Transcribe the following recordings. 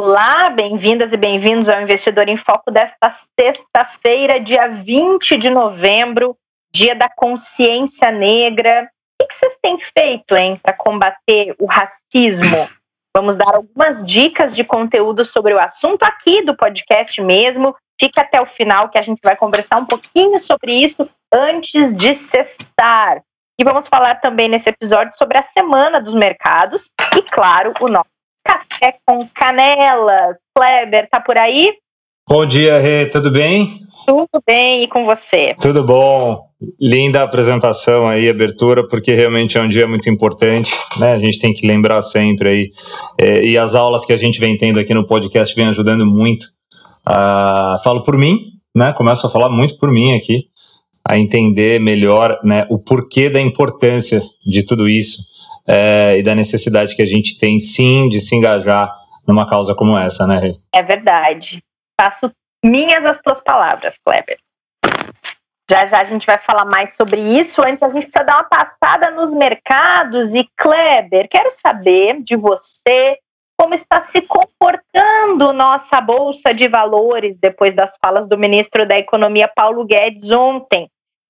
Olá, bem-vindas e bem-vindos ao Investidor em Foco desta sexta-feira, dia 20 de novembro, dia da consciência negra. O que vocês têm feito, hein, para combater o racismo? Vamos dar algumas dicas de conteúdo sobre o assunto aqui do podcast mesmo. Fique até o final que a gente vai conversar um pouquinho sobre isso antes de cessar. E vamos falar também nesse episódio sobre a semana dos mercados e, claro, o nosso Café com Canelas. Kleber, tá por aí? Bom dia, Rê, tudo bem? Tudo bem, e com você? Tudo bom. Linda apresentação aí, abertura, porque realmente é um dia muito importante, né? A gente tem que lembrar sempre aí. É, e as aulas que a gente vem tendo aqui no podcast vem ajudando muito. Ah, falo por mim, né? Começo a falar muito por mim aqui, a entender melhor né, o porquê da importância de tudo isso é, e da necessidade que a gente tem, sim, de se engajar numa causa como essa, né, Rê? É verdade. Faço minhas as tuas palavras, Kleber. Já já a gente vai falar mais sobre isso. Antes, a gente precisa dar uma passada nos mercados. E, Kleber, quero saber de você como está se comportando nossa Bolsa de Valores depois das falas do ministro da Economia, Paulo Guedes, ontem.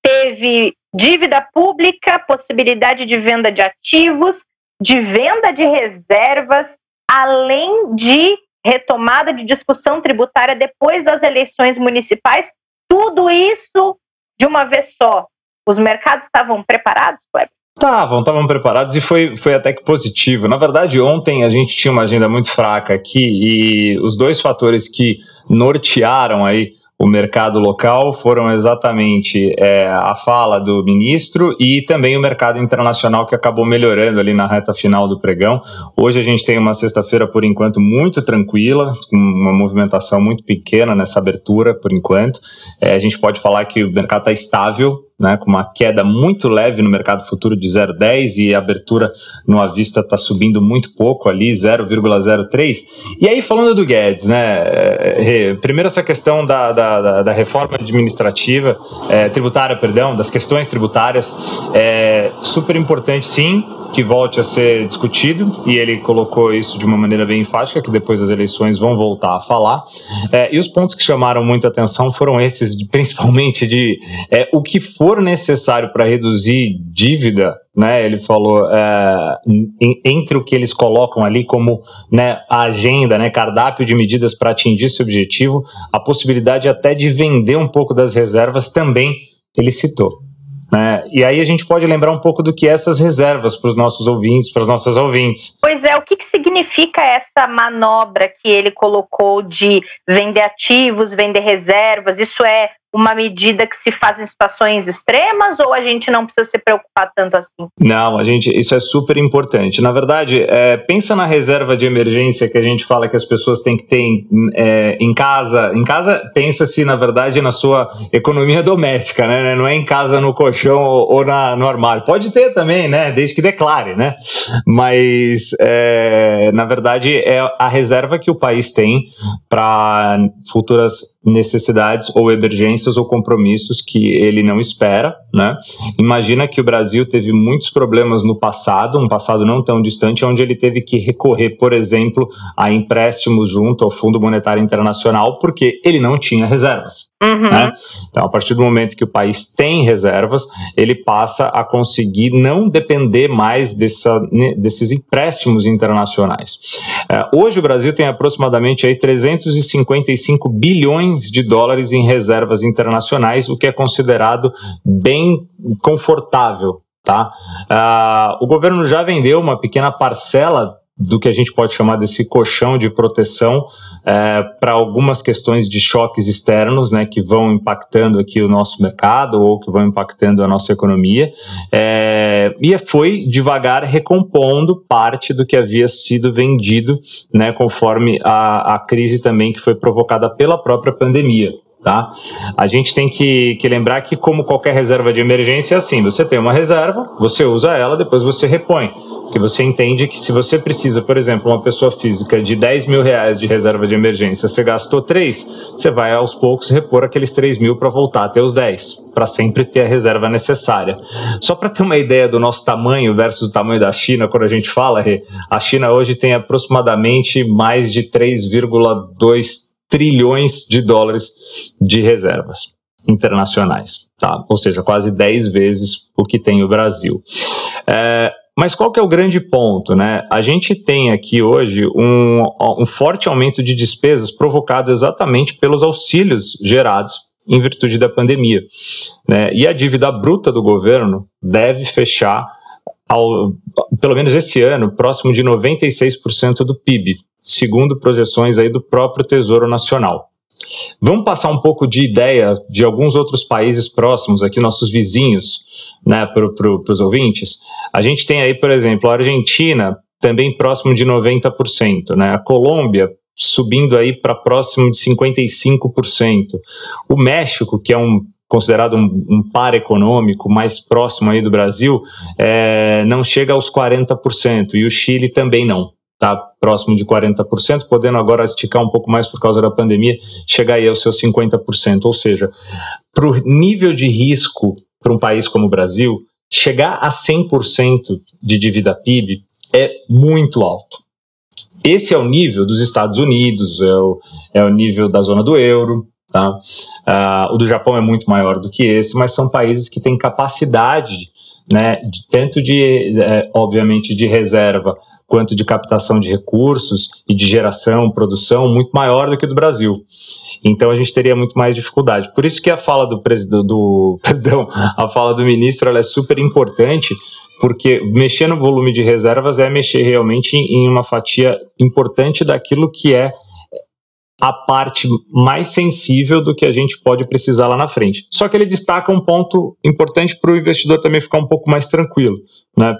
Teve dívida pública, possibilidade de venda de ativos, de venda de reservas, além de retomada de discussão tributária depois das eleições municipais, tudo isso de uma vez só. Os mercados estavam preparados, Kleber? Estavam, estavam preparados e foi, foi até que positivo. Na verdade, ontem a gente tinha uma agenda muito fraca aqui e os dois fatores que nortearam aí o mercado local foram exatamente é, a fala do ministro e também o mercado internacional que acabou melhorando ali na reta final do pregão. Hoje a gente tem uma sexta-feira, por enquanto, muito tranquila, com uma movimentação muito pequena nessa abertura, por enquanto. É, a gente pode falar que o mercado está estável, né, com uma queda muito leve no mercado futuro de 0,10 e a abertura no avista está subindo muito pouco ali, 0,03. E aí, falando do Guedes, né, primeiro essa questão da, da, da reforma administrativa, é, tributária, perdão, das questões tributárias, é super importante sim, que volte a ser discutido, e ele colocou isso de uma maneira bem enfática, que depois das eleições vão voltar a falar. É, e os pontos que chamaram muito atenção foram esses, principalmente de é, o que for necessário para reduzir dívida né, ele falou é, entre o que eles colocam ali como né, a agenda, né, cardápio de medidas para atingir esse objetivo, a possibilidade até de vender um pouco das reservas também ele citou. Né? E aí a gente pode lembrar um pouco do que é essas reservas para os nossos ouvintes, para as nossas ouvintes. Pois é, o que, que significa essa manobra que ele colocou de vender ativos, vender reservas? Isso é uma medida que se faz em situações extremas ou a gente não precisa se preocupar tanto assim? Não, a gente, isso é super importante. Na verdade, é, pensa na reserva de emergência que a gente fala que as pessoas têm que ter em, é, em casa. Em casa, pensa-se, na verdade, na sua economia doméstica, né? Não é em casa no colchão ou, ou na, no armário. Pode ter também, né? Desde que declare, né? Mas, é, na verdade, é a reserva que o país tem para futuras necessidades ou emergências ou compromissos que ele não espera, né? Imagina que o Brasil teve muitos problemas no passado, um passado não tão distante, onde ele teve que recorrer, por exemplo, a empréstimos junto ao Fundo Monetário Internacional, porque ele não tinha reservas. Uhum. Né? Então, a partir do momento que o país tem reservas, ele passa a conseguir não depender mais dessa, desses empréstimos internacionais. Uh, hoje, o Brasil tem aproximadamente aí 355 bilhões de dólares em reservas internacionais, o que é considerado bem confortável. Tá? Uh, o governo já vendeu uma pequena parcela do que a gente pode chamar desse colchão de proteção é, para algumas questões de choques externos, né, que vão impactando aqui o nosso mercado ou que vão impactando a nossa economia, é, e foi devagar recompondo parte do que havia sido vendido, né, conforme a, a crise também que foi provocada pela própria pandemia. Tá? A gente tem que, que lembrar que, como qualquer reserva de emergência, é assim: você tem uma reserva, você usa ela, depois você repõe. Porque você entende que se você precisa, por exemplo, uma pessoa física de 10 mil reais de reserva de emergência, você gastou 3, você vai aos poucos repor aqueles 3 mil para voltar a ter os 10, para sempre ter a reserva necessária. Só para ter uma ideia do nosso tamanho versus o tamanho da China, quando a gente fala, a China hoje tem aproximadamente mais de 3,2 trilhões de dólares de reservas internacionais, tá? Ou seja, quase 10 vezes o que tem o Brasil. É, mas qual que é o grande ponto, né? A gente tem aqui hoje um, um forte aumento de despesas provocado exatamente pelos auxílios gerados em virtude da pandemia, né? E a dívida bruta do governo deve fechar ao, pelo menos esse ano, próximo de 96% do PIB, segundo projeções aí do próprio Tesouro Nacional. Vamos passar um pouco de ideia de alguns outros países próximos, aqui nossos vizinhos, né, para pro, os ouvintes. A gente tem aí, por exemplo, a Argentina, também próximo de 90%, né, a Colômbia, subindo aí para próximo de 55%. O México, que é um considerado um, um, par econômico mais próximo aí do Brasil, é, não chega aos 40%, e o Chile também não está próximo de 40%, podendo agora esticar um pouco mais por causa da pandemia, chegar aí aos seus 50%. Ou seja, para o nível de risco para um país como o Brasil, chegar a 100% de dívida PIB é muito alto. Esse é o nível dos Estados Unidos, é o, é o nível da zona do euro, tá? Uh, o do Japão é muito maior do que esse, mas são países que têm capacidade, né, de, tanto de, é, obviamente, de reserva quanto de captação de recursos e de geração, produção muito maior do que do Brasil. Então a gente teria muito mais dificuldade. Por isso que a fala do do perdão, a fala do ministro é super importante, porque mexer no volume de reservas é mexer realmente em uma fatia importante daquilo que é a parte mais sensível do que a gente pode precisar lá na frente. Só que ele destaca um ponto importante para o investidor também ficar um pouco mais tranquilo, né?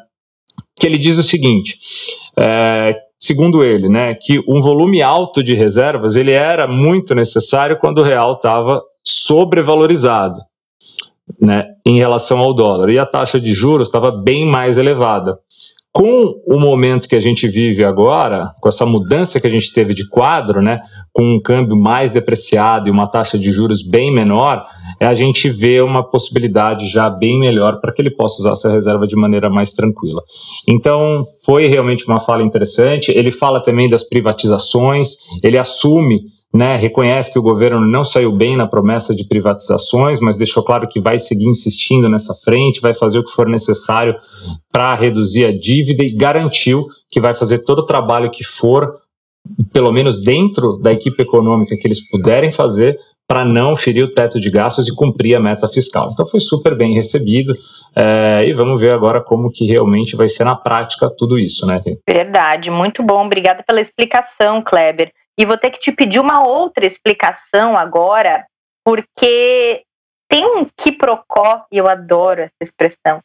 Que ele diz o seguinte, é, segundo ele, né, que um volume alto de reservas ele era muito necessário quando o real estava sobrevalorizado, né, em relação ao dólar. E a taxa de juros estava bem mais elevada. Com o momento que a gente vive agora, com essa mudança que a gente teve de quadro, né, com um câmbio mais depreciado e uma taxa de juros bem menor, é a gente vê uma possibilidade já bem melhor para que ele possa usar essa reserva de maneira mais tranquila. Então, foi realmente uma fala interessante. Ele fala também das privatizações, ele assume né, reconhece que o governo não saiu bem na promessa de privatizações, mas deixou claro que vai seguir insistindo nessa frente, vai fazer o que for necessário para reduzir a dívida e garantiu que vai fazer todo o trabalho que for, pelo menos dentro da equipe econômica que eles puderem fazer, para não ferir o teto de gastos e cumprir a meta fiscal. Então foi super bem recebido é, e vamos ver agora como que realmente vai ser na prática tudo isso, né? Verdade, muito bom. Obrigada pela explicação, Kleber. E vou ter que te pedir uma outra explicação agora, porque tem um quiprocó, e eu adoro essa expressão,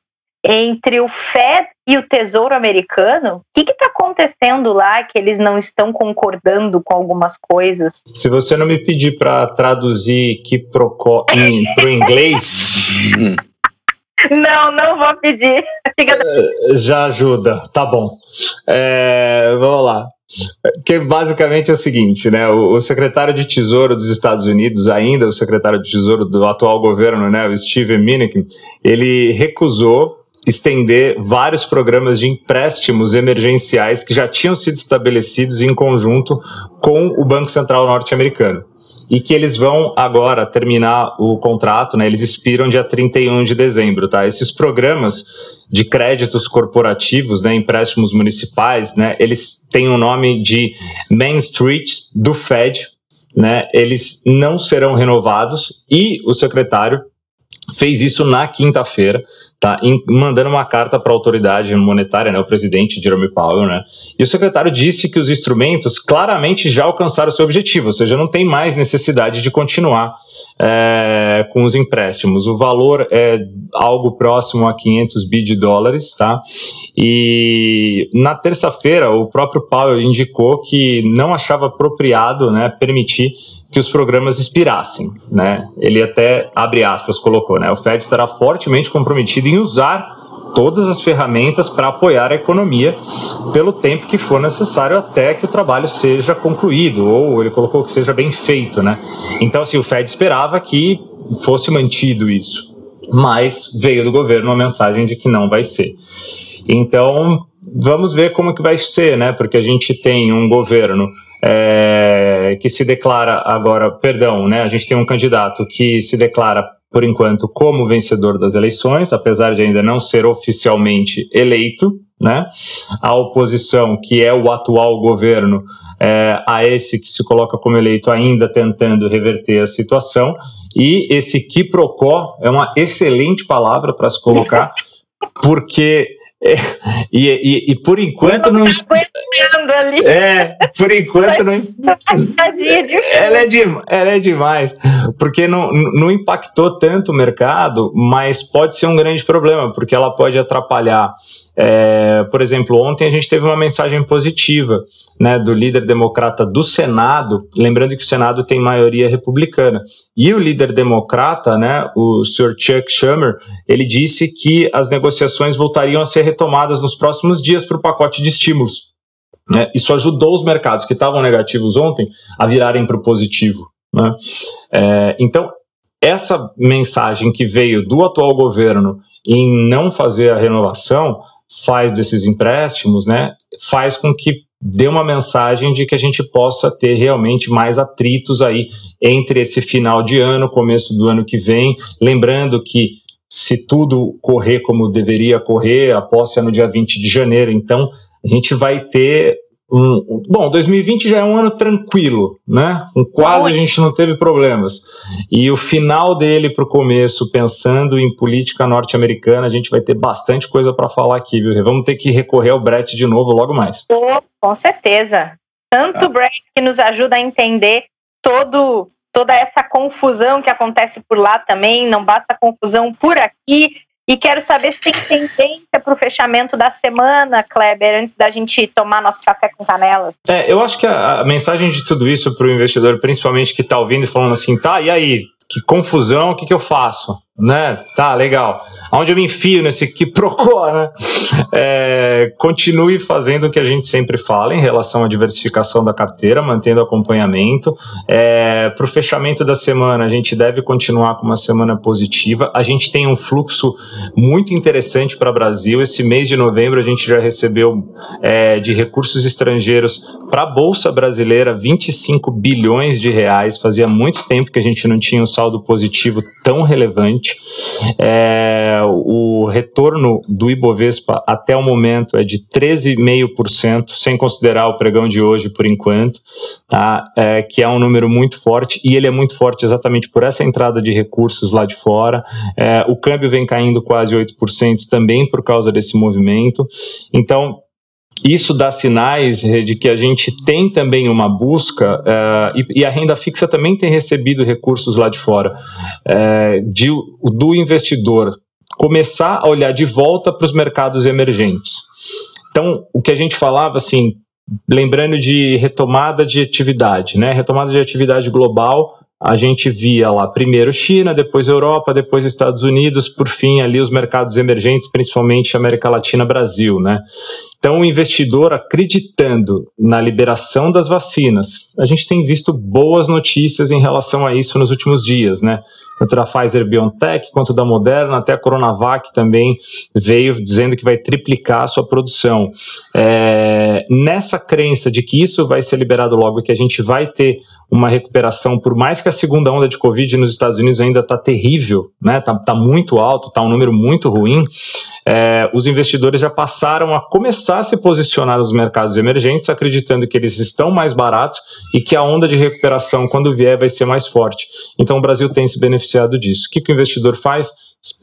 entre o Fed e o Tesouro Americano. O que está acontecendo lá que eles não estão concordando com algumas coisas? Se você não me pedir para traduzir quiprocó para o inglês. Não, não vou pedir. Fica... Eh, já ajuda, tá bom. É, vamos lá. Que basicamente é o seguinte, né? O, o, secretário de Tesouro dos Estados Unidos, ainda o secretário de Tesouro do atual governo, né, o Steven Mnuchin, ele recusou estender vários programas de empréstimos emergenciais que já tinham sido estabelecidos em conjunto com o Banco Central norte-americano e que eles vão agora terminar o contrato, né? Eles expiram dia 31 de dezembro, tá? Esses programas de créditos corporativos, né, empréstimos municipais, né, eles têm o nome de Main Street do Fed, né? Eles não serão renovados e o secretário fez isso na quinta-feira, tá? Em, mandando uma carta para a autoridade monetária, né, o presidente Jerome Powell, né? E o secretário disse que os instrumentos claramente já alcançaram seu objetivo, ou seja, não tem mais necessidade de continuar é, com os empréstimos. O valor é algo próximo a 500 bi de dólares, tá? E na terça-feira o próprio Powell indicou que não achava apropriado, né, permitir que os programas expirassem, né? Ele até abre aspas colocou, né? O Fed estará fortemente comprometido em usar todas as ferramentas para apoiar a economia pelo tempo que for necessário até que o trabalho seja concluído, ou ele colocou que seja bem feito, né? Então, assim, o Fed esperava que fosse mantido isso, mas veio do governo uma mensagem de que não vai ser. Então, vamos ver como que vai ser, né? Porque a gente tem um governo é, que se declara agora, perdão, né? A gente tem um candidato que se declara por enquanto como vencedor das eleições, apesar de ainda não ser oficialmente eleito, né? A oposição, que é o atual governo, é, a esse que se coloca como eleito ainda tentando reverter a situação, e esse quiprocó é uma excelente palavra para se colocar, porque é, e, e, e, por enquanto não. Ali. É, por enquanto não. ela, é de, ela é demais. Porque não, não impactou tanto o mercado, mas pode ser um grande problema, porque ela pode atrapalhar é, por exemplo, ontem a gente teve uma mensagem positiva né, do líder democrata do Senado, lembrando que o Senado tem maioria republicana. E o líder democrata, né, o Sr. Chuck Schumer, ele disse que as negociações voltariam a ser retomadas nos próximos dias para o pacote de estímulos. Né? Isso ajudou os mercados que estavam negativos ontem a virarem para o positivo. Né? É, então, essa mensagem que veio do atual governo em não fazer a renovação faz desses empréstimos, né, faz com que dê uma mensagem de que a gente possa ter realmente mais atritos aí entre esse final de ano, começo do ano que vem, lembrando que se tudo correr como deveria correr, a posse é no dia 20 de janeiro, então a gente vai ter um, bom, 2020 já é um ano tranquilo, né? Com quase a gente não teve problemas. E o final dele para o começo, pensando em política norte-americana, a gente vai ter bastante coisa para falar aqui, viu? Vamos ter que recorrer ao Brett de novo logo mais. Oh, com certeza. Tanto o Brett que nos ajuda a entender todo toda essa confusão que acontece por lá também, não basta confusão por aqui. E quero saber se tem tendência para o fechamento da semana, Kleber, antes da gente tomar nosso café com canela. É, eu acho que a, a mensagem de tudo isso para o investidor, principalmente que está ouvindo e falando assim, tá, e aí, que confusão, o que, que eu faço? Né? Tá, legal. Onde eu me enfio nesse que procura, né? É, continue fazendo o que a gente sempre fala em relação à diversificação da carteira, mantendo acompanhamento. É, Para o fechamento da semana, a gente deve continuar com uma semana positiva. A gente tem um fluxo muito interessante para o Brasil. Esse mês de novembro, a gente já recebeu é, de recursos estrangeiros para a Bolsa Brasileira 25 bilhões de reais. Fazia muito tempo que a gente não tinha um saldo positivo tão relevante. É, o retorno do Ibovespa até o momento é de 13,5%, sem considerar o pregão de hoje por enquanto, tá? É, que é um número muito forte e ele é muito forte exatamente por essa entrada de recursos lá de fora. É, o câmbio vem caindo quase 8% também por causa desse movimento. Então, isso dá sinais de que a gente tem também uma busca, uh, e, e, a renda fixa também tem recebido recursos lá de fora, uh, de, do investidor começar a olhar de volta para os mercados emergentes. Então, o que a gente falava, assim, lembrando de retomada de atividade, né? Retomada de atividade global, a gente via lá primeiro China, depois Europa, depois Estados Unidos, por fim ali os mercados emergentes, principalmente América Latina, Brasil, né? Então, o investidor acreditando na liberação das vacinas, a gente tem visto boas notícias em relação a isso nos últimos dias, né? Tanto da Pfizer BioNTech quanto da Moderna, até a Coronavac também veio dizendo que vai triplicar a sua produção. É, nessa crença de que isso vai ser liberado logo que a gente vai ter uma recuperação, por mais que a segunda onda de Covid nos Estados Unidos ainda está terrível, né? Tá, tá, muito alto, tá um número muito ruim. É, os investidores já passaram a começar a se posicionar nos mercados emergentes, acreditando que eles estão mais baratos e que a onda de recuperação, quando vier, vai ser mais forte. Então o Brasil tem se beneficiado disso. O que, que o investidor faz?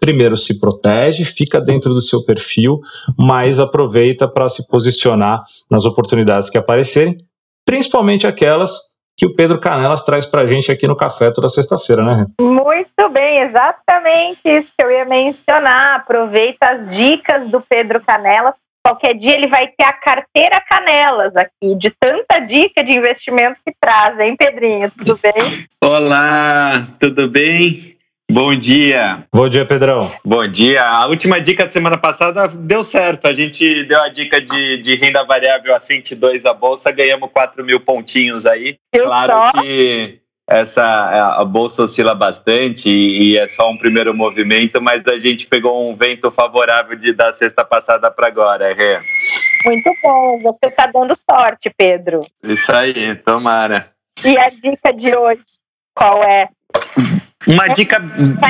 Primeiro se protege, fica dentro do seu perfil, mas aproveita para se posicionar nas oportunidades que aparecerem, principalmente aquelas que o Pedro Canelas traz para a gente aqui no Café toda sexta-feira, né? Muito bem, exatamente isso que eu ia mencionar. Aproveita as dicas do Pedro Canelas. Qualquer dia ele vai ter a carteira Canelas aqui, de tanta dica de investimentos que traz, hein, Pedrinho? Tudo bem? Olá, tudo bem? Bom dia. Bom dia, Pedrão. Bom dia. A última dica da semana passada deu certo. A gente deu a dica de, de renda variável a 102 a bolsa, ganhamos 4 mil pontinhos aí. Eu claro só. que essa a bolsa oscila bastante e, e, é só um primeiro movimento, mas a gente pegou um vento favorável de da sexta passada para agora, Rê. Muito bom. Você está dando sorte, Pedro. Isso aí, tomara. E a dica de hoje, qual é? Uma dica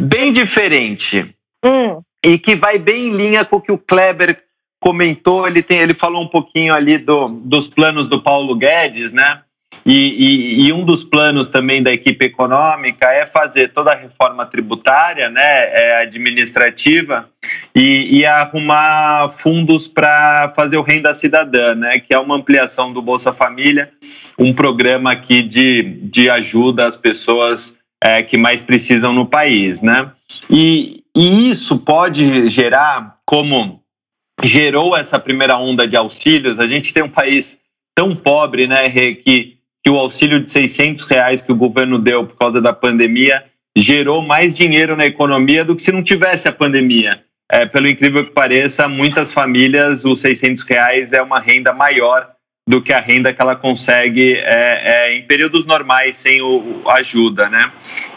bem diferente hum. e que vai bem em linha com o que o Kleber comentou. Ele, tem, ele falou um pouquinho ali do, dos planos do Paulo Guedes, né? E, e, e, um dos planos também da equipe econômica é fazer toda a reforma tributária, né, é administrativa, e, e arrumar fundos para fazer o Renda Cidadã, né, que é uma ampliação do Bolsa Família, um programa aqui de, de ajuda às pessoas é, que mais precisam no país, né? E, e isso pode gerar, como gerou essa primeira onda de auxílios, a gente tem um país tão pobre, né, que, que o auxílio de 600 reais que o governo deu por causa da pandemia gerou mais dinheiro na economia do que se não tivesse a pandemia. É, pelo incrível que pareça, muitas famílias, os 600 reais é uma renda maior do que a renda que ela consegue é, é, em períodos normais sem o, ajuda, né?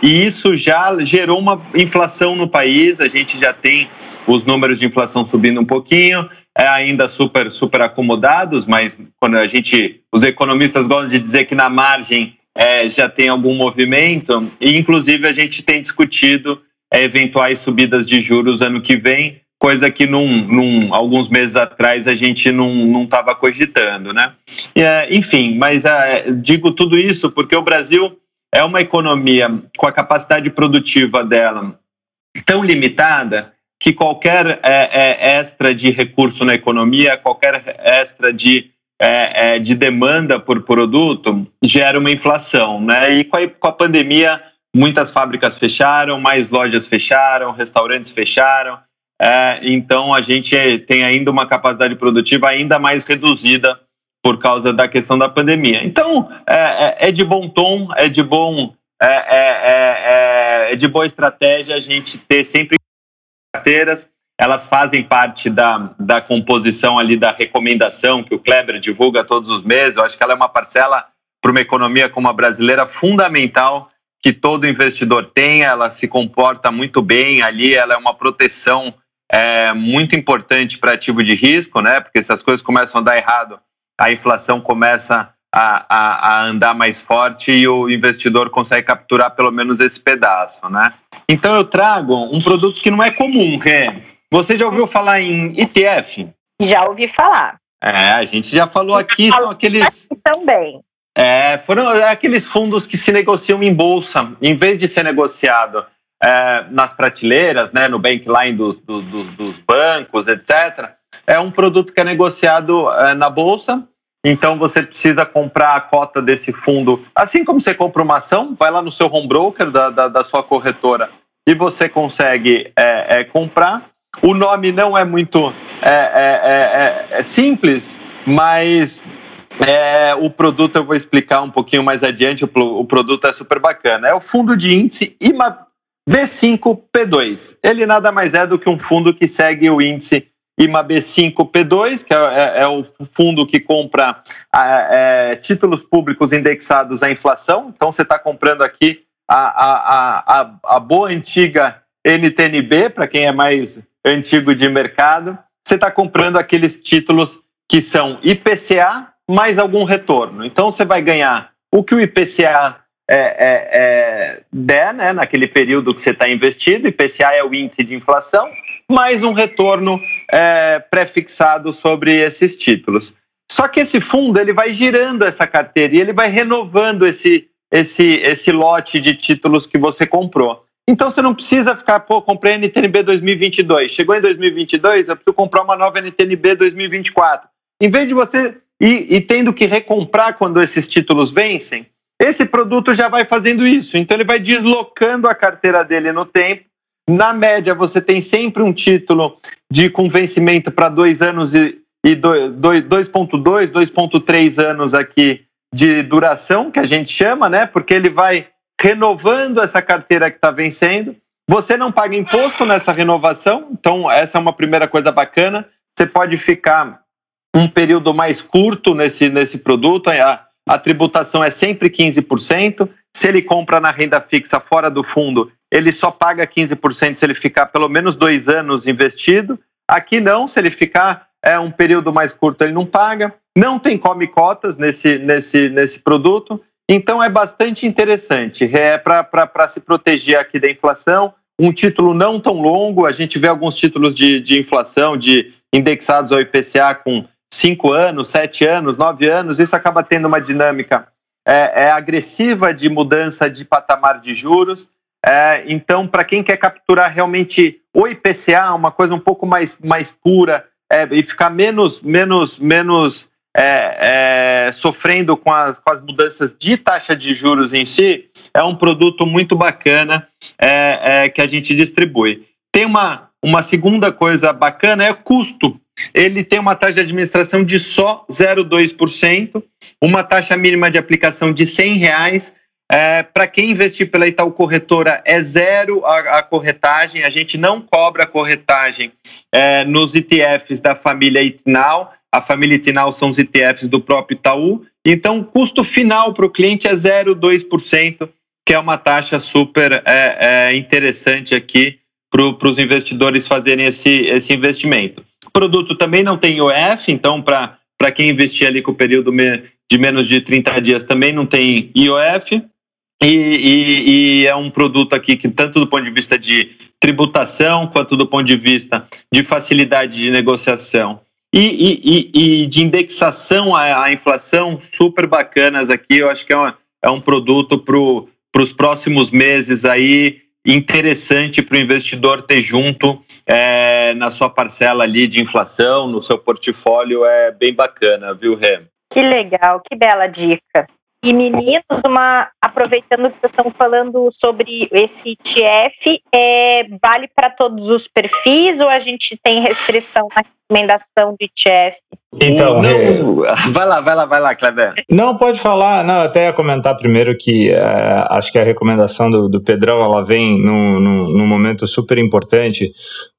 E isso já gerou uma inflação no país. A gente já tem os números de inflação subindo um pouquinho, é ainda super super acomodados, mas quando a gente, os economistas gostam de dizer que na margem é, já tem algum movimento. E inclusive a gente tem discutido é, eventuais subidas de juros ano que vem coisa que num, num, alguns meses atrás a gente não estava cogitando, né? E, é, enfim, mas é, digo tudo isso porque o Brasil é uma economia com a capacidade produtiva dela tão limitada que qualquer é, é, extra de recurso na economia, qualquer extra de, é, de demanda por produto gera uma inflação, né? E com a, com a pandemia muitas fábricas fecharam, mais lojas fecharam, restaurantes fecharam, então a gente tem ainda uma capacidade produtiva ainda mais reduzida por causa da questão da pandemia. Então é, é, de bom tom, é de bom é, é, é de boa estratégia a gente ter sempre carteiras. Elas fazem parte da, da composição ali da recomendação que o Kleber divulga todos os meses. Eu acho que ela é uma parcela para uma economia como a brasileira fundamental que todo investidor tenha. Ela se comporta muito bem ali, ela é uma proteção é muito importante para ativo de risco, né? Porque se as coisas começam a dar errado, a inflação começa a, a, a, andar mais forte e o investidor consegue capturar pelo menos esse pedaço, né? Então eu trago um produto que não é comum, Rê. Você já ouviu falar em ETF? Já ouvi falar. É, a gente já falou aqui, são aqueles. Também. É, foram aqueles fundos que se negociam em bolsa, em vez de ser negociado é, nas prateleiras, né, no bankline dos, dos, dos, bancos, etc. É um produto que é negociado é, na bolsa. Então você precisa comprar a cota desse fundo, assim como você compra uma ação, vai lá no seu home broker da, da, da sua corretora e você consegue é, é comprar. O nome não é muito é, é, simples, mas é, o produto eu vou explicar um pouquinho mais adiante. O, o, produto é super bacana. É o fundo de índice IMA, B5P2. Ele nada mais é do que um fundo que segue o índice IMA B5P2, que é, é, é o fundo que compra é, títulos públicos indexados à inflação. Então, você está comprando aqui a, a, a, a boa antiga NTNB, para quem é mais antigo de mercado. Você está comprando aqueles títulos que são IPCA mais algum retorno. Então, você vai ganhar o que o IPCA é, é, é, der, né, naquele período que você está investido, IPCA é o índice de inflação, mais um retorno é, pré-fixado sobre esses títulos. Só que esse fundo ele vai girando essa carteira e ele vai renovando esse, esse, esse lote de títulos que você comprou. Então você não precisa ficar, pô, comprei NTNB 2022. Chegou em 2022, eu preciso comprar uma nova NTNB 2024. Em vez de você ir, ir tendo que recomprar quando esses títulos vencem, esse produto já vai fazendo isso. Então ele vai deslocando a carteira dele no tempo. Na média, você tem sempre um título de com vencimento para dois anos e, e 2,2, 2,3 anos aqui de duração, que a gente chama, né? Porque ele vai renovando essa carteira que está vencendo. Você não paga imposto nessa renovação, então essa é uma primeira coisa bacana. Você pode ficar um período mais curto nesse, nesse produto, a, a tributação é sempre 15%. Se ele compra na renda fixa fora do fundo, ele só paga 15% se ele ficar pelo menos dois anos investido. Aqui não, se ele ficar é, um período mais curto, ele não paga. Não tem come cotas nesse, nesse, nesse produto. Então é bastante interessante. É para se proteger aqui da inflação. Um título não tão longo, a gente vê alguns títulos de, de inflação, de indexados ao IPCA com cinco anos, sete anos, nove anos, isso acaba tendo uma dinâmica é, é agressiva de mudança de patamar de juros. É, então, para quem quer capturar realmente o IPCA, uma coisa um pouco mais, mais pura é, e ficar menos, menos, menos é, é, sofrendo com as, com as mudanças de taxa de juros em si, é um produto muito bacana é, é, que a gente distribui. Tem uma, uma segunda coisa bacana, é o custo. Ele tem uma taxa de administração de só 0,2%, uma taxa mínima de aplicação de R$ reais. É, Para quem investir pela Itaú Corretora, é zero a, a corretagem. A gente não cobra corretagem é, nos ETFs da família Itnal a família Itinal são os ETFs do próprio Itaú. Então, o custo final para o cliente é 0,2%, que é uma taxa super é, é, interessante aqui para os investidores fazerem esse, esse investimento. O produto também não tem IOF, então, para quem investir ali com o período de menos de 30 dias, também não tem IOF. E, e, e, é um produto aqui que, tanto do ponto de vista de tributação, quanto do ponto de vista de facilidade de negociação e, e, de indexação à, à, inflação super bacanas aqui. Eu acho que é, uma, é um produto para os próximos meses aí interessante para o investidor ter junto é, na sua parcela ali de inflação, no seu portfólio, é bem bacana, viu, Rem? Que legal, que bela dica. E meninos, uma, aproveitando que vocês estão falando sobre esse ETF, é, vale para todos os perfis ou a gente tem restrição na recomendação de ETF? Então, não, é... vai lá, vai lá, vai lá, Kleber. Não, pode falar. Não, até ia comentar primeiro que é, acho que a recomendação do, do Pedrão ela vem num, num, num momento super importante,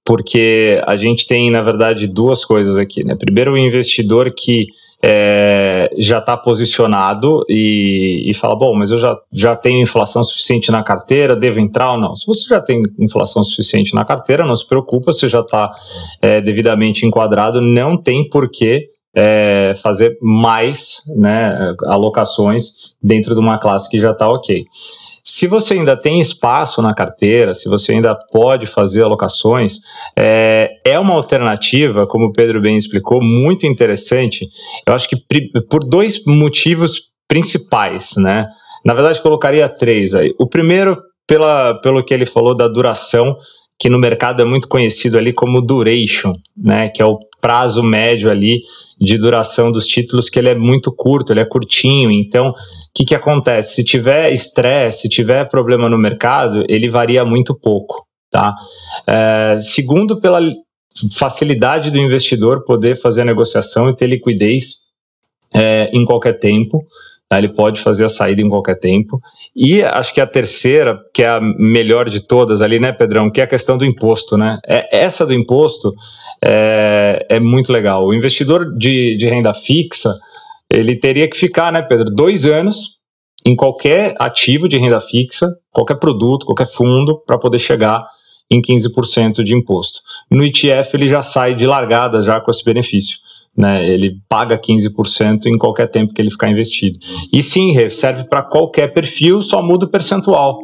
porque a gente tem, na verdade, duas coisas aqui. Né? Primeiro, o investidor que é, já está posicionado e, e, fala: bom, mas eu já, já tenho inflação suficiente na carteira, devo entrar ou não? Se você já tem inflação suficiente na carteira, não se preocupa, você já está é, devidamente enquadrado, não tem porquê. É, fazer mais né, alocações dentro de uma classe que já está ok. Se você ainda tem espaço na carteira, se você ainda pode fazer alocações, é, é uma alternativa, como o Pedro bem explicou, muito interessante. Eu acho que por dois motivos principais, né? Na verdade, colocaria três aí. O primeiro, pela, pelo que ele falou da duração que no mercado é muito conhecido ali como duration, né, que é o prazo médio ali de duração dos títulos, que ele é muito curto, ele é curtinho. Então, o que, que acontece? Se tiver estresse, se tiver problema no mercado, ele varia muito pouco, tá? É, segundo, pela facilidade do investidor poder fazer a negociação e ter liquidez é, em qualquer tempo. Tá? Ele pode fazer a saída em qualquer tempo. E acho que a terceira, que é a melhor de todas ali, né, Pedrão, que é a questão do imposto, né? É, essa do imposto é, é muito legal. O investidor de, de renda fixa, ele teria que ficar, né, Pedro, dois anos em qualquer ativo de renda fixa, qualquer produto, qualquer fundo, para poder chegar em 15% de imposto. No ETF ele já sai de largada já com esse benefício né? Ele paga 15% em qualquer tempo que ele ficar investido. E sim, serve para qualquer perfil, só muda o percentual.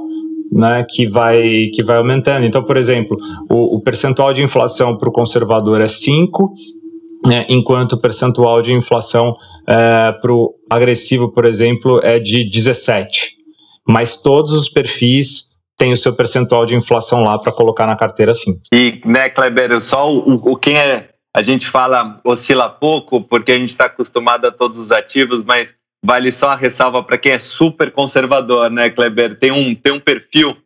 Né, que, vai, que vai aumentando. Então, por exemplo, o, o percentual de inflação para o conservador é 5, né, enquanto o percentual de inflação é, para o agressivo, por exemplo, é de 17. Mas todos os perfis têm o seu percentual de inflação lá para colocar na carteira sim. E, né, Kleber, só o, o quem é. A gente fala oscila pouco, porque a gente está acostumado a todos os ativos, mas vale só a ressalva para quem é super conservador, né, Kleber? Tem um, tem um perfil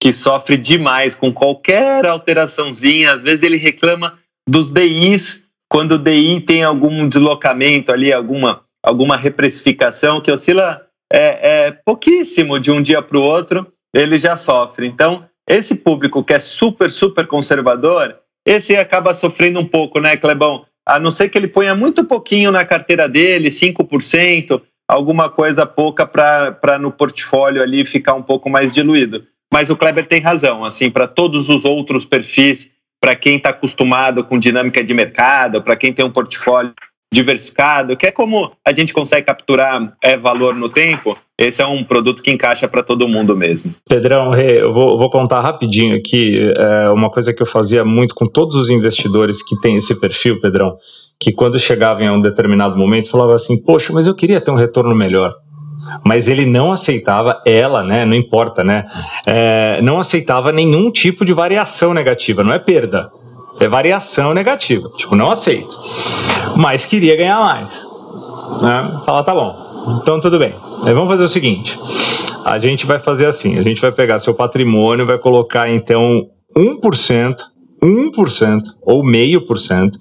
que sofre demais com qualquer alteraçãozinha. Às vezes ele reclama dos DIs quando o DI tem algum deslocamento ali, alguma, alguma reprecificação que oscila é, é pouquíssimo de um dia para o outro, ele já sofre. Então, esse público que é super, super conservador, esse acaba sofrendo um pouco, né, Clebão? A não ser que ele ponha muito pouquinho na carteira dele, 5%, alguma coisa pouca para no portfólio ali ficar um pouco mais diluído. Mas o Kleber tem razão, assim, para todos os outros perfis para quem está acostumado com dinâmica de mercado, para quem tem um portfólio diversificado, que é como a gente consegue capturar é, valor no tempo, esse é um produto que encaixa para todo mundo mesmo. Pedrão, eu vou, vou contar rapidinho aqui é, uma coisa que eu fazia muito com todos os investidores que têm esse perfil, Pedrão, que quando chegavam em um determinado momento falava assim, poxa, mas eu queria ter um retorno melhor. Mas ele não aceitava, ela, né, não importa, né, é, não aceitava nenhum tipo de variação negativa, não é perda, é variação negativa, tipo, não aceito, mas queria ganhar mais, né, fala, tá bom, então tudo bem, vamos fazer o seguinte, a gente vai fazer assim, a gente vai pegar seu patrimônio, vai colocar então 1%, 1% ou meio por cento,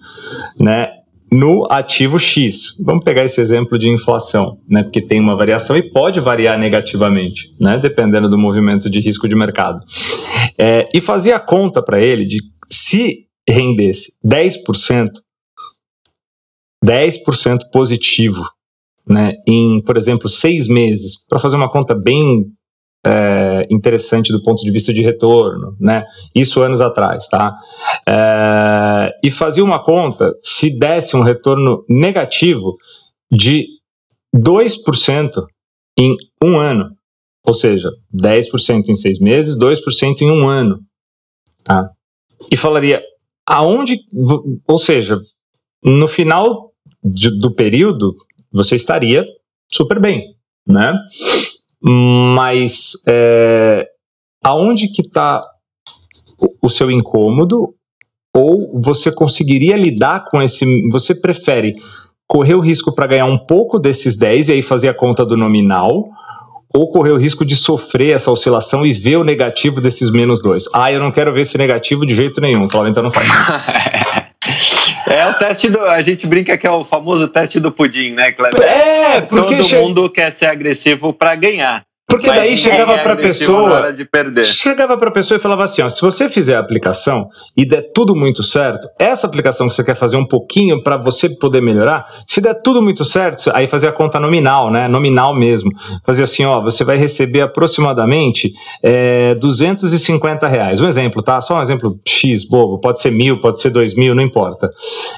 né, no ativo X. Vamos pegar esse exemplo de inflação, né? Porque tem uma variação e pode variar negativamente, né? Dependendo do movimento de risco de mercado. É, e fazia a conta para ele de se rendesse 10%, 10% positivo, né? Em, por exemplo, seis meses, para fazer uma conta bem é, interessante do ponto de vista de retorno, né? Isso anos atrás, tá? É, e fazia uma conta se desse um retorno negativo de 2% em um ano. Ou seja, 10% em seis meses, 2% em um ano. Tá? E falaria, aonde. Ou seja, no final de, do período, você estaria super bem, né? Mas é, aonde que está o, seu incômodo? Ou você conseguiria lidar com esse? Você prefere correr o risco para ganhar um pouco desses 10 e aí fazer a conta do nominal? ou correr o risco de sofrer essa oscilação e ver o negativo desses menos dois. Ah, eu não quero ver esse negativo de jeito nenhum. Fala, então não faz. É o teste do. A gente brinca que é o famoso teste do pudim, né, Cleber? É, porque. Todo che... mundo quer ser agressivo para ganhar. Porque Mas daí chegava para a pessoa, chegava para a pessoa e falava assim, ó, se você fizer a aplicação e der tudo muito certo, essa aplicação que você quer fazer um pouquinho para você poder melhorar, se der tudo muito certo, aí fazia a conta nominal, né, nominal mesmo, fazia assim, ó, você vai receber aproximadamente é, 250 reais, um exemplo, tá? Só um exemplo X, bobo, pode ser mil, pode ser dois mil, não importa.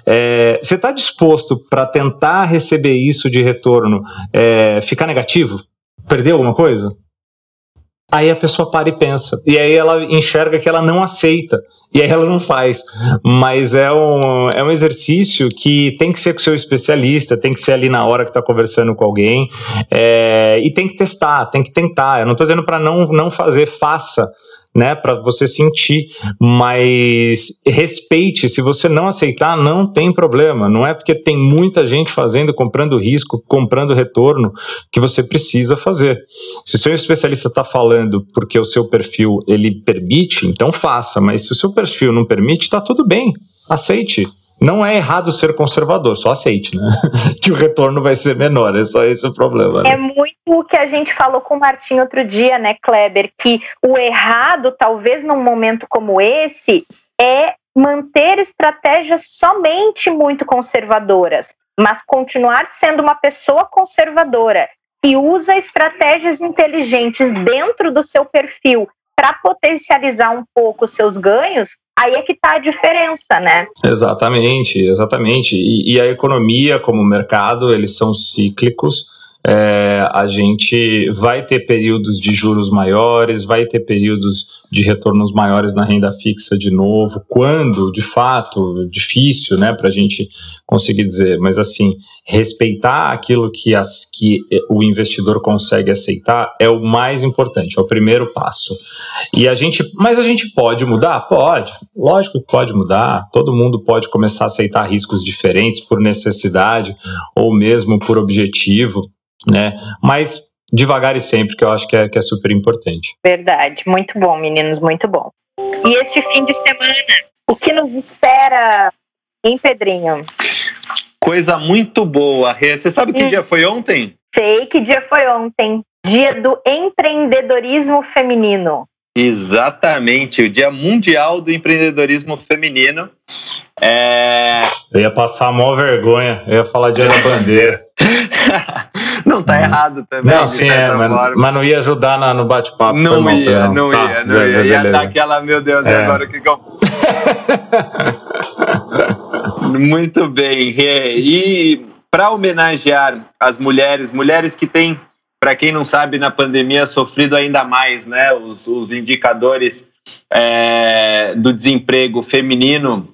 É, você está disposto para tentar receber isso de retorno, é, ficar negativo? Perdeu alguma coisa? Aí a pessoa para e pensa. E aí ela enxerga que ela não aceita. E aí ela não faz. Mas é um, é um exercício que tem que ser com o seu especialista, tem que ser ali na hora que está conversando com alguém. É, e tem que testar, tem que tentar. Eu não estou dizendo para não, não fazer, faça né, para você sentir, mas respeite, se você não aceitar, não tem problema, não é porque tem muita gente fazendo, comprando risco, comprando retorno, que você precisa fazer. Se o seu especialista está falando porque o seu perfil ele permite, então faça, mas se o seu perfil não permite, está tudo bem, aceite. Não é errado ser conservador, só aceite, né? que o retorno vai ser menor, é só esse o problema. Né? É muito o que a gente falou com o Martim outro dia, né, Kleber? Que o errado, talvez num momento como esse, é manter estratégias somente muito conservadoras, mas continuar sendo uma pessoa conservadora que usa estratégias inteligentes dentro do seu perfil para potencializar um pouco os seus ganhos, aí é que está a diferença, né? Exatamente, exatamente. E, e, a economia, como o mercado, eles são cíclicos. É, a gente vai ter períodos de juros maiores, vai ter períodos de retornos maiores na renda fixa de novo. Quando, de fato, difícil, né, para a gente conseguir dizer, mas assim, respeitar aquilo que, as, que o investidor consegue aceitar é o mais importante, é o primeiro passo. E a gente, mas a gente pode mudar? Pode, lógico que pode mudar. Todo mundo pode começar a aceitar riscos diferentes por necessidade ou mesmo por objetivo né? Mas devagar e sempre, que eu acho que é, que é super importante. Verdade, muito bom, meninos, muito bom. E este fim de semana, o que nos espera em Pedrinho? Coisa muito boa. Você sabe que hum. dia foi ontem? Sei que dia foi ontem. Dia do empreendedorismo feminino. Exatamente, o Dia Mundial do Empreendedorismo Feminino. É... Eu ia passar a maior vergonha, eu ia falar Dia da Bandeira. não tá errado também. Não, sim, é, mas, mas, não ia ajudar na, no bate-papo. Não, mal, ia, não, tá, ia, não ia, Ia dar aquela, meu Deus, é. agora o que, que eu. Muito bem. E para homenagear as mulheres, mulheres que têm, para quem não sabe, na pandemia sofrido ainda mais, né? Os, os indicadores é, do desemprego feminino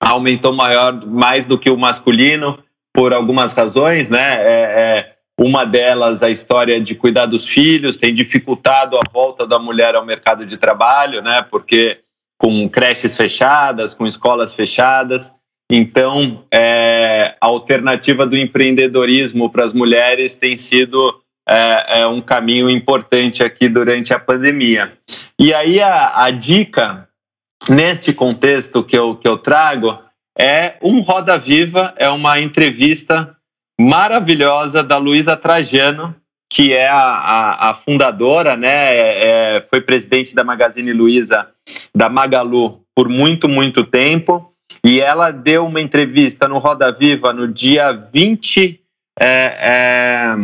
aumentou maior mais do que o masculino por algumas razões, né? É, é, uma delas, a história de cuidar dos filhos, tem dificultado a volta da mulher ao mercado de trabalho, né? Porque com creches fechadas, com escolas fechadas. Então, é, a alternativa do empreendedorismo para as mulheres tem sido é, é, um caminho importante aqui durante a pandemia. E aí, a, a dica, neste contexto que eu, que eu trago, é um Roda Viva, é uma entrevista maravilhosa da Luísa Trajano, que é a, a, a fundadora, né? É, é, foi presidente da Magazine Luiza, da Magalu, por muito, muito tempo. E ela deu uma entrevista no Roda Viva no dia 20 é, é,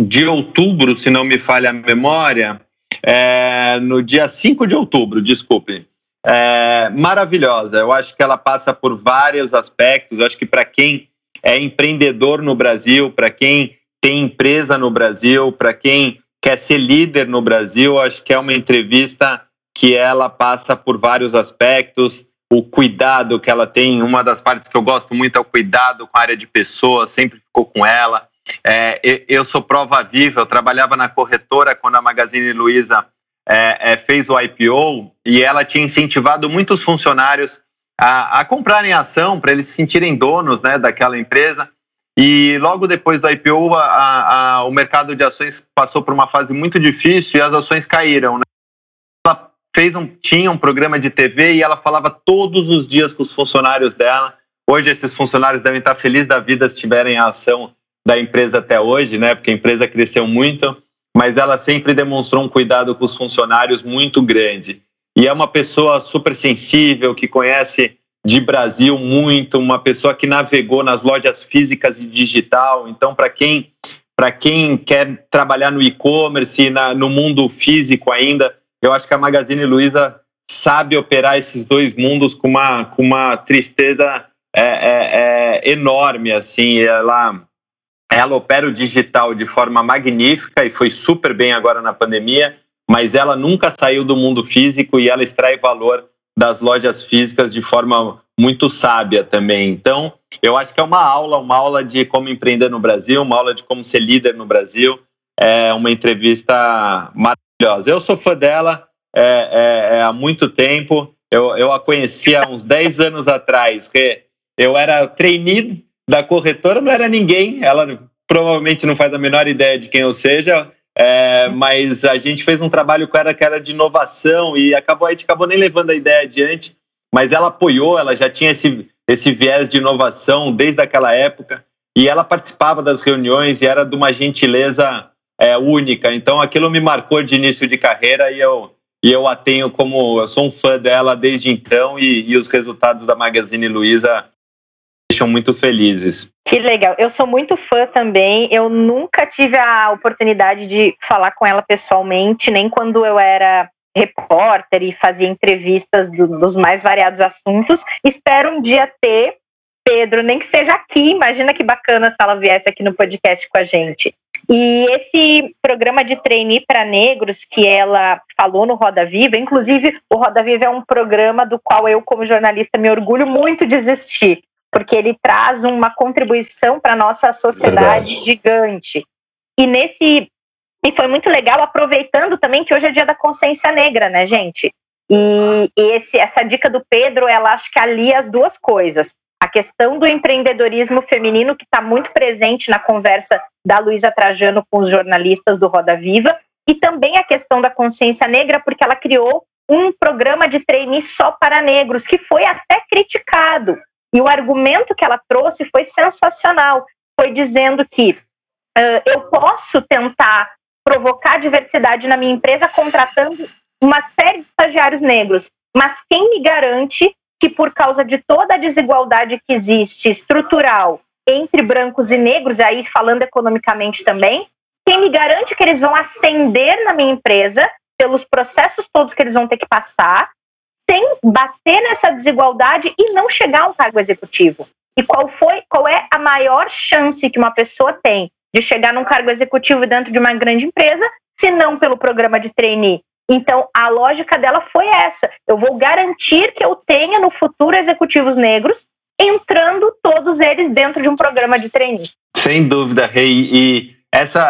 de outubro, se não me falha a memória, é, no dia 5 de outubro, desculpe é, maravilhosa. Eu acho que ela passa por vários aspectos. Eu acho que para quem é empreendedor no Brasil, para quem tem empresa no Brasil, para quem quer ser líder no Brasil, acho que é uma entrevista que ela passa por vários aspectos. O cuidado que ela tem, uma das partes que eu gosto muito é o cuidado com a área de pessoas, sempre ficou com ela. É, eu sou prova viva, eu trabalhava na corretora quando a Magazine Luiza é, é, fez o IPO e ela tinha incentivado muitos funcionários a, a comprarem ação para eles se sentirem donos né, daquela empresa. E logo depois do IPO, a, a, o mercado de ações passou por uma fase muito difícil e as ações caíram. Né? Ela fez um, tinha um programa de TV e ela falava todos os dias com os funcionários dela. Hoje esses funcionários devem estar felizes da vida se tiverem a ação da empresa até hoje, né? Porque a empresa cresceu muito mas ela sempre demonstrou um cuidado com os funcionários muito grande. E é uma pessoa super sensível, que conhece de Brasil muito, uma pessoa que navegou nas lojas físicas e digital. Então, para quem para quem quer trabalhar no e-commerce, no mundo físico ainda, eu acho que a Magazine Luiza sabe operar esses dois mundos com uma, com uma tristeza é, é, é enorme. Assim, ela ela opera o digital de forma magnífica e foi super bem agora na pandemia, mas ela nunca saiu do mundo físico e ela extrai valor das lojas físicas de forma muito sábia também. Então, eu acho que é uma aula, uma aula de como empreender no Brasil, uma aula de como ser líder no Brasil. É uma entrevista maravilhosa. Eu sou fã dela é, é, é há muito tempo. Eu, eu a conheci há uns 10 anos atrás, que eu era trainee da corretora não era ninguém, ela provavelmente não faz a menor ideia de quem eu seja, é, mas a gente fez um trabalho com ela que era de inovação e acabou, a gente acabou nem levando a ideia adiante, mas ela apoiou, ela já tinha esse, esse viés de inovação desde aquela época e ela participava das reuniões e era de uma gentileza é, única. Então aquilo me marcou de início de carreira e eu, e eu a tenho como. Eu sou um fã dela desde então e, e os resultados da Magazine Luiza deixam muito felizes. Que legal. Eu sou muito fã também. Eu nunca tive a oportunidade de falar com ela pessoalmente, nem quando eu era repórter e fazia entrevistas do, dos mais variados assuntos. Espero um dia ter, Pedro, nem que seja aqui. Imagina que bacana se ela viesse aqui no podcast com a gente. E esse programa de trainee para negros que ela falou no Roda Viva, inclusive o Roda Viva é um programa do qual eu, como jornalista, me orgulho muito de existir, porque ele traz uma contribuição para a nossa sociedade Verdade. gigante. E nesse. E foi muito legal, aproveitando também que hoje é dia da consciência negra, né, gente? E esse, essa dica do Pedro, ela acho que alia as duas coisas a questão do empreendedorismo feminino que está muito presente na conversa da Luísa Trajano com os jornalistas do Roda Viva e também a questão da consciência negra porque ela criou um programa de trainee só para negros que foi até criticado e o argumento que ela trouxe foi sensacional. Foi dizendo que uh, eu posso tentar provocar diversidade na minha empresa contratando uma série de estagiários negros mas quem me garante que por causa de toda a desigualdade que existe estrutural entre brancos e negros, aí falando economicamente também, quem me garante que eles vão ascender na minha empresa pelos processos todos que eles vão ter que passar, sem bater nessa desigualdade e não chegar a um cargo executivo? E qual foi, qual é a maior chance que uma pessoa tem de chegar num cargo executivo dentro de uma grande empresa, se não pelo programa de trainee, então, a lógica dela foi essa: eu vou garantir que eu tenha no futuro executivos negros, entrando todos eles dentro de um programa de treino. Sem dúvida, Rei. E essa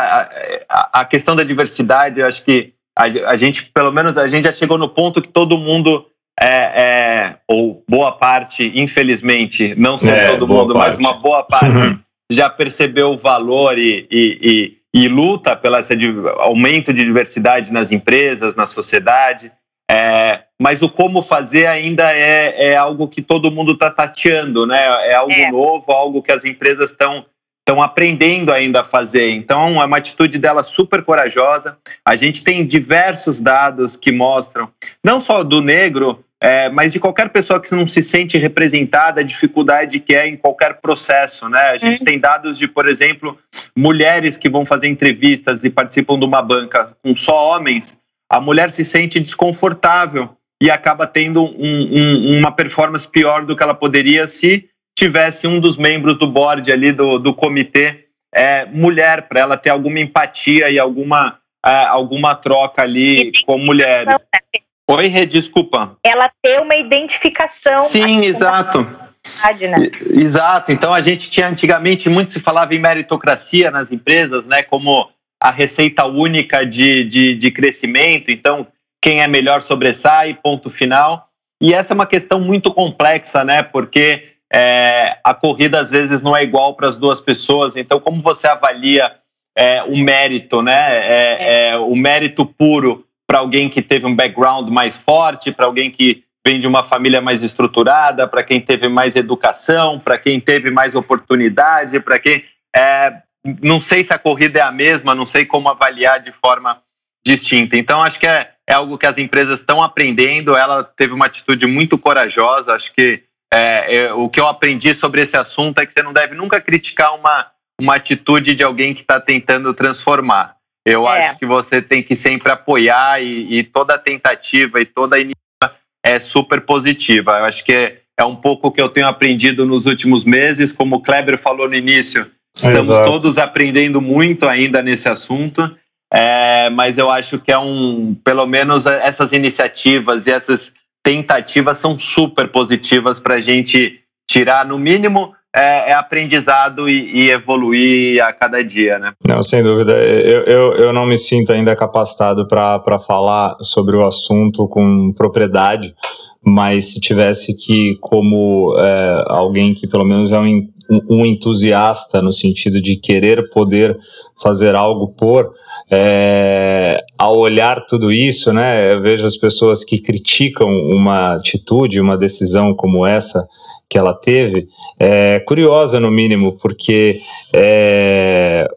a, a, questão da diversidade, eu acho que a, a, gente, pelo menos, a gente já chegou no ponto que todo mundo é, é ou boa parte, infelizmente, não são é, todo mundo, parte. mas uma boa parte já percebeu o valor e, e, e e luta pelo esse aumento de diversidade nas empresas, na sociedade. É, mas o como fazer ainda é, é algo que todo mundo está tateando, né? É algo é. novo, algo que as empresas estão estão aprendendo ainda a fazer. Então, é uma atitude dela super corajosa. A gente tem diversos dados que mostram, não só do negro, é, mas de qualquer pessoa que não se sente representada, a dificuldade que é em qualquer processo, né? A gente é. tem dados de, por exemplo, mulheres que vão fazer entrevistas e participam de uma banca com só homens, a mulher se sente desconfortável e acaba tendo um, um, uma performance pior do que ela poderia se tivesse um dos membros do board ali do, do comitê é, mulher, para ela ter alguma empatia e alguma, é, alguma troca ali com mulheres. Né? Oi, Rê, desculpa. Ela ter uma identificação. Sim, exato. Né? Exato. Então a gente tinha antigamente muito se falava em meritocracia nas empresas, né? Como a receita única de, de, de crescimento. Então, quem é melhor sobressai, ponto final. E essa é uma questão muito complexa, né? Porque é, a corrida às vezes não é igual para as duas pessoas. Então, como você avalia é, o mérito, né? É, é. o mérito puro para alguém que teve um background mais forte, para alguém que vem de uma família mais estruturada, para quem teve mais educação, para quem teve mais oportunidade, para quem. É, não sei se a corrida é a mesma, não sei como avaliar de forma distinta. Então, acho que é, é algo que as empresas estão aprendendo. Ela teve uma atitude muito corajosa. Acho que é, é, o que eu aprendi sobre esse assunto é que você não deve nunca criticar uma, uma atitude de alguém que está tentando transformar. Eu é. acho que você tem que sempre apoiar e, e, toda tentativa e toda iniciativa é super positiva. Eu acho que é, é um pouco o que eu tenho aprendido nos últimos meses. Como o Kleber falou no início, estamos Exato. todos aprendendo muito ainda nesse assunto. É, mas eu acho que é um, pelo menos essas iniciativas e essas tentativas são super positivas para a gente tirar, no mínimo, é, é aprendizado e, e, evoluir a cada dia, né? Não, sem dúvida. Eu, eu, eu não me sinto ainda capacitado para falar sobre o assunto com propriedade, mas se tivesse que, como é, alguém que pelo menos é um, um entusiasta no sentido de querer poder fazer algo por, é, ao olhar tudo isso, né, eu vejo as pessoas que criticam uma atitude, uma decisão como essa, que ela teve, é curiosa no mínimo, porque é,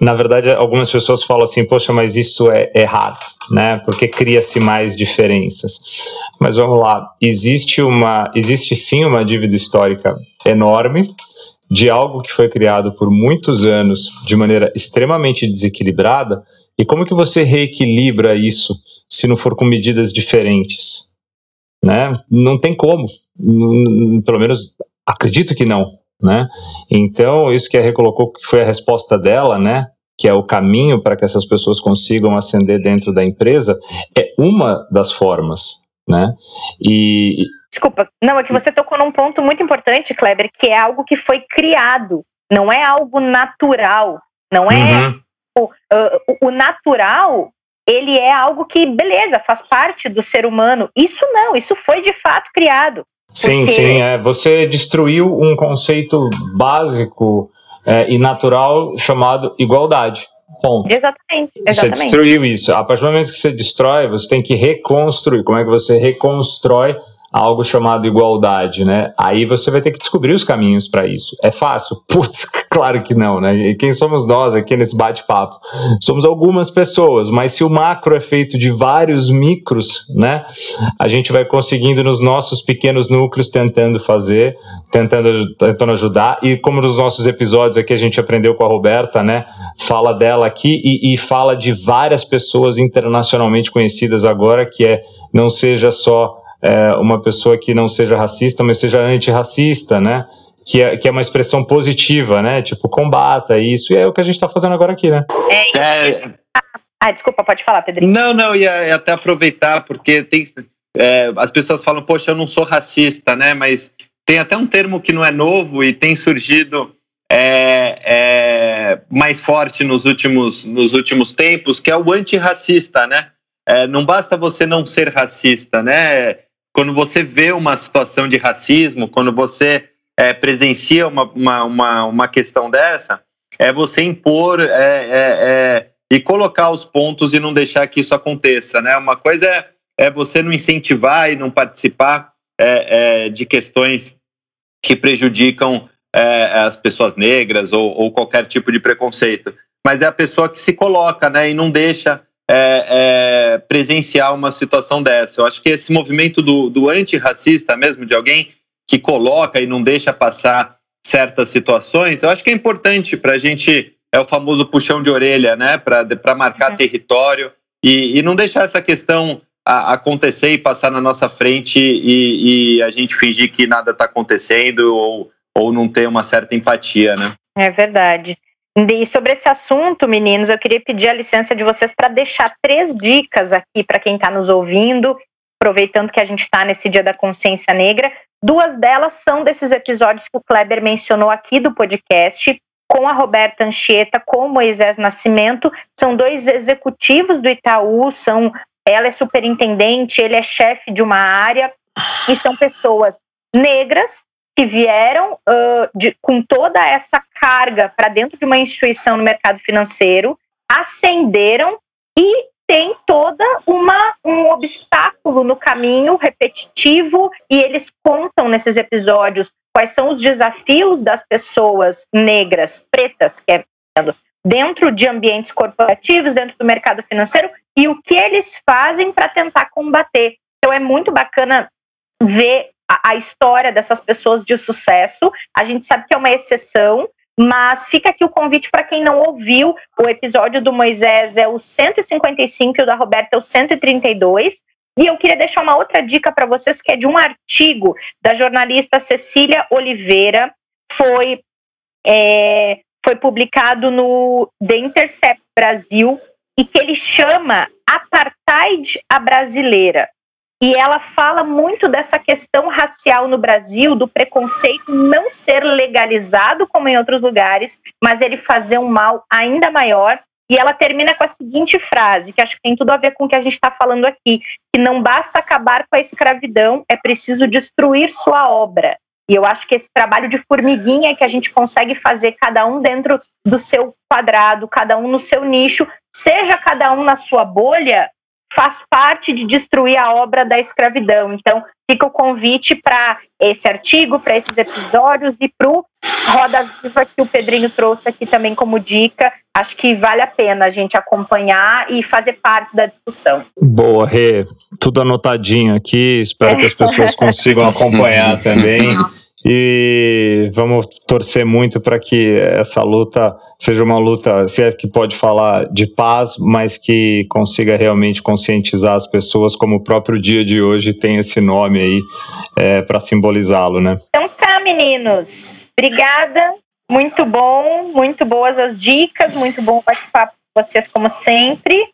na verdade algumas pessoas falam assim, poxa, mas isso é errado, né? Porque cria-se mais diferenças. Mas vamos lá, existe uma, existe sim uma dívida histórica enorme de algo que foi criado por muitos anos de maneira extremamente desequilibrada. E como que você reequilibra isso se não for com medidas diferentes? Né? Não tem como pelo menos acredito que não, né? Então, isso que a recolocou que foi a resposta dela, né? que é o caminho para que essas pessoas consigam ascender dentro da empresa, é uma das formas, né? E Desculpa, não, é que você tocou num ponto muito importante, Kleber, que é algo que foi criado, não é algo natural, não é uhum. o, o, o natural ele é algo que, beleza, faz parte do ser humano. Isso não, isso foi de fato criado. Sim, porque... sim. É. Você destruiu um conceito básico é, e natural chamado igualdade. Ponto. Exatamente, exatamente. Você destruiu isso. A partir do momento que você destrói, você tem que reconstruir. Como é que você reconstrói algo chamado igualdade, né? Aí você vai ter que descobrir os caminhos para isso. É fácil? Putz, claro que não, né? E quem somos nós aqui nesse bate-papo? Somos algumas pessoas, mas se o macro é feito de vários micros, né? A gente vai conseguindo nos nossos pequenos núcleos tentando fazer, tentando, tentando ajudar. E como nos nossos episódios aqui a gente aprendeu com a Roberta, né? Fala dela aqui e, e fala de várias pessoas internacionalmente conhecidas agora, que é não seja só é, uma pessoa que não seja racista, mas seja antirracista, né? Que é, que é uma expressão positiva, né? Tipo, combata isso. E é o que a gente está fazendo agora aqui, né? É, é... Ah, desculpa, pode falar, Pedrinho. Não, não, ia até aproveitar, porque tem, é, as pessoas falam, poxa, eu não sou racista, né? Mas tem até um termo que não é novo e tem surgido é, é, mais forte nos últimos, nos últimos tempos, que é o antirracista, né? É, não basta você não ser racista, né? quando você vê uma situação de racismo, quando você é, presencia uma, uma, uma, uma, questão dessa, é você impor é, é, é, e colocar os pontos e não deixar que isso aconteça. Né? Uma coisa é, é você não incentivar e não participar é, de questões que prejudicam as pessoas negras ou, ou qualquer tipo de preconceito, mas é a pessoa que se coloca né, e não deixa é, é, presenciar uma situação dessa. Eu acho que esse movimento do, do antirracista mesmo, de alguém que coloca e não deixa passar certas situações, eu acho que é importante para a gente, é o famoso puxão de orelha, né, para marcar uhum. território e, e, não deixar essa questão a, acontecer e passar na nossa frente e, e a gente fingir que nada está acontecendo ou, ou não ter uma certa empatia, né? É verdade. E sobre esse assunto, meninos, eu queria pedir a licença de vocês para deixar três dicas aqui para quem está nos ouvindo, aproveitando que a gente está nesse Dia da Consciência Negra. Duas delas são desses episódios que o Kleber mencionou aqui do podcast, com a Roberta Anchieta, com o Moisés Nascimento. São dois executivos do Itaú, são ela é superintendente, ele é chefe de uma área, e são pessoas negras que vieram uh, de, com toda essa carga para dentro de uma instituição no mercado financeiro, ascenderam e tem toda uma um obstáculo no caminho repetitivo e eles contam nesses episódios quais são os desafios das pessoas negras, pretas, que é dentro de ambientes corporativos, dentro do mercado financeiro e o que eles fazem para tentar combater. Então é muito bacana ver a, a história dessas pessoas de sucesso. A gente sabe que é uma exceção, mas fica aqui o convite para quem não ouviu. O episódio do Moisés é o 155 e o da Roberta é o 132. E eu queria deixar uma outra dica para vocês, que é de um artigo da jornalista Cecília Oliveira. Foi, é, foi publicado no The Intercept Brasil e que ele chama Apartheid a Brasileira. E ela fala muito dessa questão racial no Brasil, do preconceito não ser legalizado como em outros lugares, mas ele fazer um mal ainda maior. E ela termina com a seguinte frase, que acho que tem tudo a ver com o que a gente está falando aqui: que não basta acabar com a escravidão, é preciso destruir sua obra. E eu acho que esse trabalho de formiguinha que a gente consegue fazer cada um dentro do seu quadrado, cada um no seu nicho, seja cada um na sua bolha, faz parte de destruir a obra da escravidão. Então, fica o convite para esse artigo, para esses episódios e para o Roda Viva que o Pedrinho trouxe aqui também como dica. Acho que vale a pena a gente acompanhar e fazer parte da discussão. Boa, Rê. Tudo anotadinho aqui. Espero que as pessoas consigam acompanhar também. E vamos torcer muito para que essa luta seja uma luta, se é que pode falar de paz, mas que consiga realmente conscientizar as pessoas, como o próprio dia de hoje tem esse nome aí é, para simbolizá-lo, né? Então tá, meninos. Obrigada. Muito bom, muito boas as dicas, muito bom participar com vocês como sempre.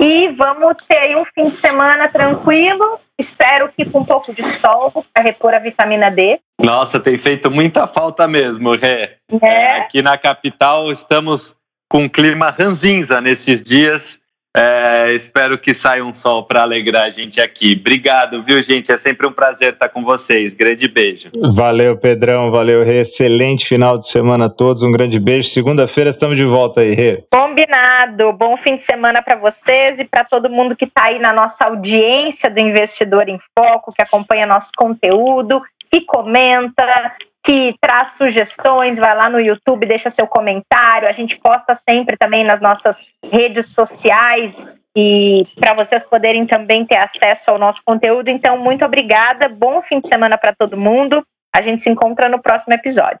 E vamos ter aí um fim de semana tranquilo. Espero que com um pouco de sol para repor a vitamina D. Nossa, tem feito muita falta mesmo, Rê. É. Aqui na capital estamos com um clima ranzinza nesses dias. É, espero que saia um sol para alegrar a gente aqui. Obrigado, viu, gente? É sempre um prazer estar com vocês. Grande beijo. Valeu, Pedrão. Valeu, Rê. Excelente final de semana a todos. Um grande beijo. Segunda-feira estamos de volta aí, Rê. Combinado. Bom fim de semana para vocês e para todo mundo que está aí na nossa audiência do Investidor em Foco, que acompanha nosso conteúdo, que comenta, que traz sugestões, vai lá no YouTube, deixa seu comentário. A gente posta sempre também nas nossas redes sociais e para vocês poderem também ter acesso ao nosso conteúdo. Então, muito obrigada. Bom fim de semana para todo mundo. A gente se encontra no próximo episódio.